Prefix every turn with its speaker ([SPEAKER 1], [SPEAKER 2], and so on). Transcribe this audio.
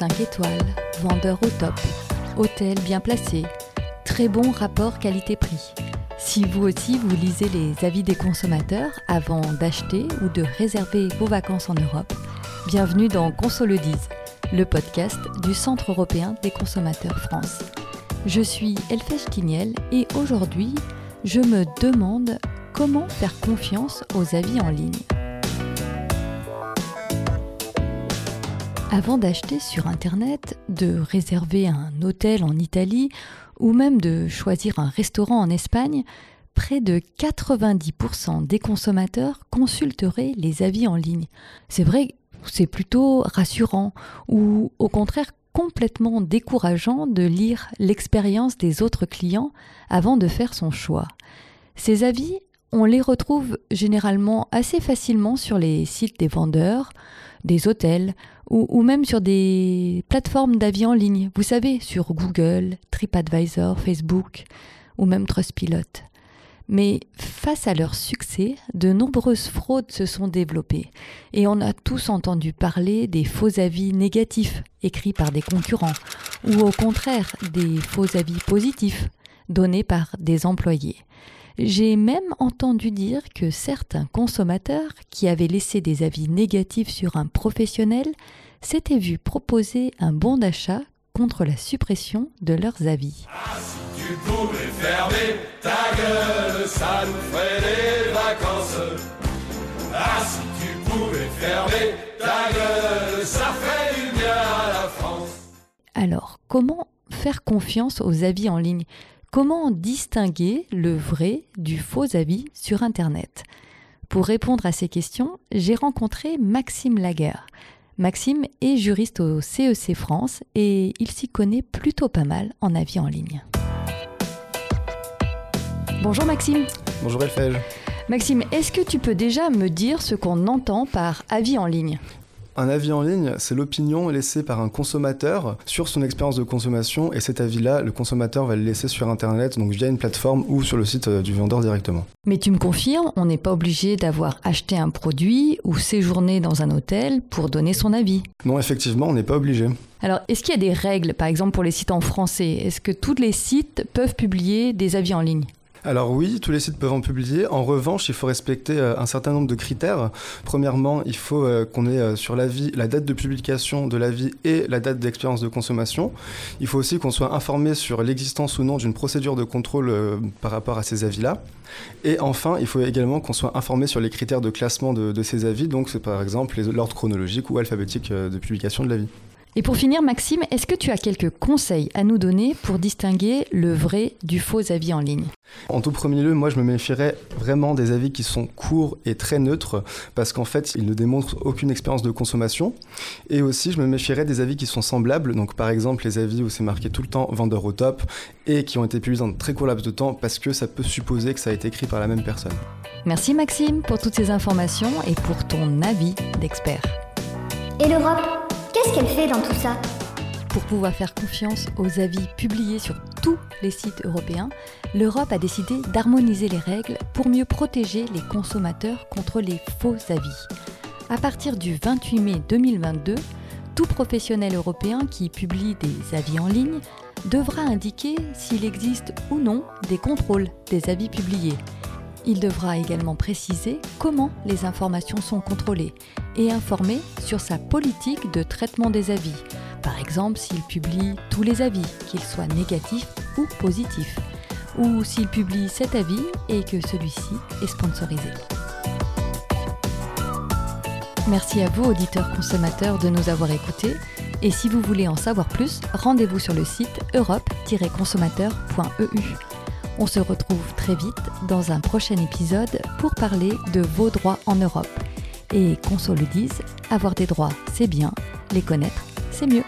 [SPEAKER 1] 5 étoiles, vendeur au top, hôtel bien placé, très bon rapport qualité-prix. Si vous aussi vous lisez les avis des consommateurs avant d'acheter ou de réserver vos vacances en Europe, bienvenue dans Consolidise, le podcast du Centre européen des consommateurs France. Je suis Elfèche Tignel et aujourd'hui, je me demande comment faire confiance aux avis en ligne. Avant d'acheter sur Internet, de réserver un hôtel en Italie ou même de choisir un restaurant en Espagne, près de 90% des consommateurs consulteraient les avis en ligne. C'est vrai, c'est plutôt rassurant ou au contraire complètement décourageant de lire l'expérience des autres clients avant de faire son choix? Ces avis, on les retrouve généralement assez facilement sur les sites des vendeurs, des hôtels ou, même sur des plateformes d'avis en ligne, vous savez, sur Google, TripAdvisor, Facebook ou même Trustpilot. Mais face à leur succès, de nombreuses fraudes se sont développées et on a tous entendu parler des faux avis négatifs écrits par des concurrents ou au contraire des faux avis positifs donnés par des employés. J'ai même entendu dire que certains consommateurs qui avaient laissé des avis négatifs sur un professionnel s'étaient vus proposer un bon d'achat contre la suppression de leurs avis. Ah, si tu pouvais fermer ta gueule, ça nous ferait des vacances. Ah, si tu pouvais fermer ta gueule, ça ferait du bien à la France. Alors, comment faire confiance aux avis en ligne? Comment distinguer le vrai du faux avis sur Internet? Pour répondre à ces questions, j'ai rencontré Maxime Laguerre. Maxime est juriste au CEC e France et il s'y connaît plutôt pas mal en avis en ligne. Bonjour Maxime.
[SPEAKER 2] Bonjour Elfège.
[SPEAKER 1] Maxime, est-ce que tu peux déjà me dire ce qu'on entend par avis en ligne?
[SPEAKER 2] Un avis en ligne, c'est l'opinion laissée par un consommateur sur son expérience de consommation et cet avis-là, le consommateur va le laisser sur Internet, donc via une plateforme ou sur le site euh, du vendeur directement.
[SPEAKER 1] Mais tu me confirmes, on n'est pas obligé d'avoir acheté un produit ou séjourné dans un hôtel pour donner son avis
[SPEAKER 2] Non, effectivement, on n'est pas obligé.
[SPEAKER 1] Alors, est-ce qu'il y a des règles, par exemple pour les sites en français? Est-ce que tous les sites peuvent publier des avis en ligne?
[SPEAKER 2] Alors oui, tous les sites peuvent en publier. En revanche, il faut respecter euh, un certain nombre de critères. Premièrement, il faut euh, qu'on ait euh, sur l'avis la date de publication de l'avis et la date d'expérience de consommation. Il faut aussi qu'on soit informé sur l'existence ou non d'une procédure de contrôle par rapport à ces avis-là. Et enfin, il faut également qu'on soit informé sur les critères de classement de, de ces avis. Donc c'est par exemple l'ordre chronologique ou alphabétique de publication de l'avis.
[SPEAKER 1] Et pour finir, Maxime, est-ce que tu as quelques conseils à nous donner pour distinguer le vrai du faux avis en ligne?
[SPEAKER 2] En tout premier lieu, moi je me méfierais vraiment des avis qui sont courts et très neutres parce qu'en fait ils ne démontrent aucune expérience de consommation. Et aussi je me méfierais des avis qui sont semblables, donc par exemple les avis où c'est marqué tout le temps vendeur au top et qui ont été publiés dans un très court laps de temps parce que ça peut supposer que ça a été écrit par la même personne.
[SPEAKER 1] Merci Maxime pour toutes ces informations et pour ton avis d'expert.
[SPEAKER 3] Et l'Europe? Qu'est-ce qu'elle fait dans tout ça
[SPEAKER 1] Pour pouvoir faire confiance aux avis publiés sur tous les sites européens, l'Europe a décidé d'harmoniser les règles pour mieux protéger les consommateurs contre les faux avis. À partir du 28 mai 2022, tout professionnel européen qui publie des avis en ligne devra indiquer s'il existe ou non des contrôles des avis publiés il devra également préciser comment les informations sont contrôlées et informer sur sa politique de traitement des avis. Par exemple, s'il publie tous les avis, qu'ils soient négatifs ou positifs, ou s'il publie cet avis et que celui-ci est sponsorisé. Merci à vous, auditeurs consommateurs, de nous avoir écoutés. Et si vous voulez en savoir plus, rendez-vous sur le site europe-consommateur.eu. On se retrouve très vite dans un prochain épisode pour parler de vos droits en Europe. Et qu'on se le dise, avoir des droits, c'est bien, les connaître, c'est mieux.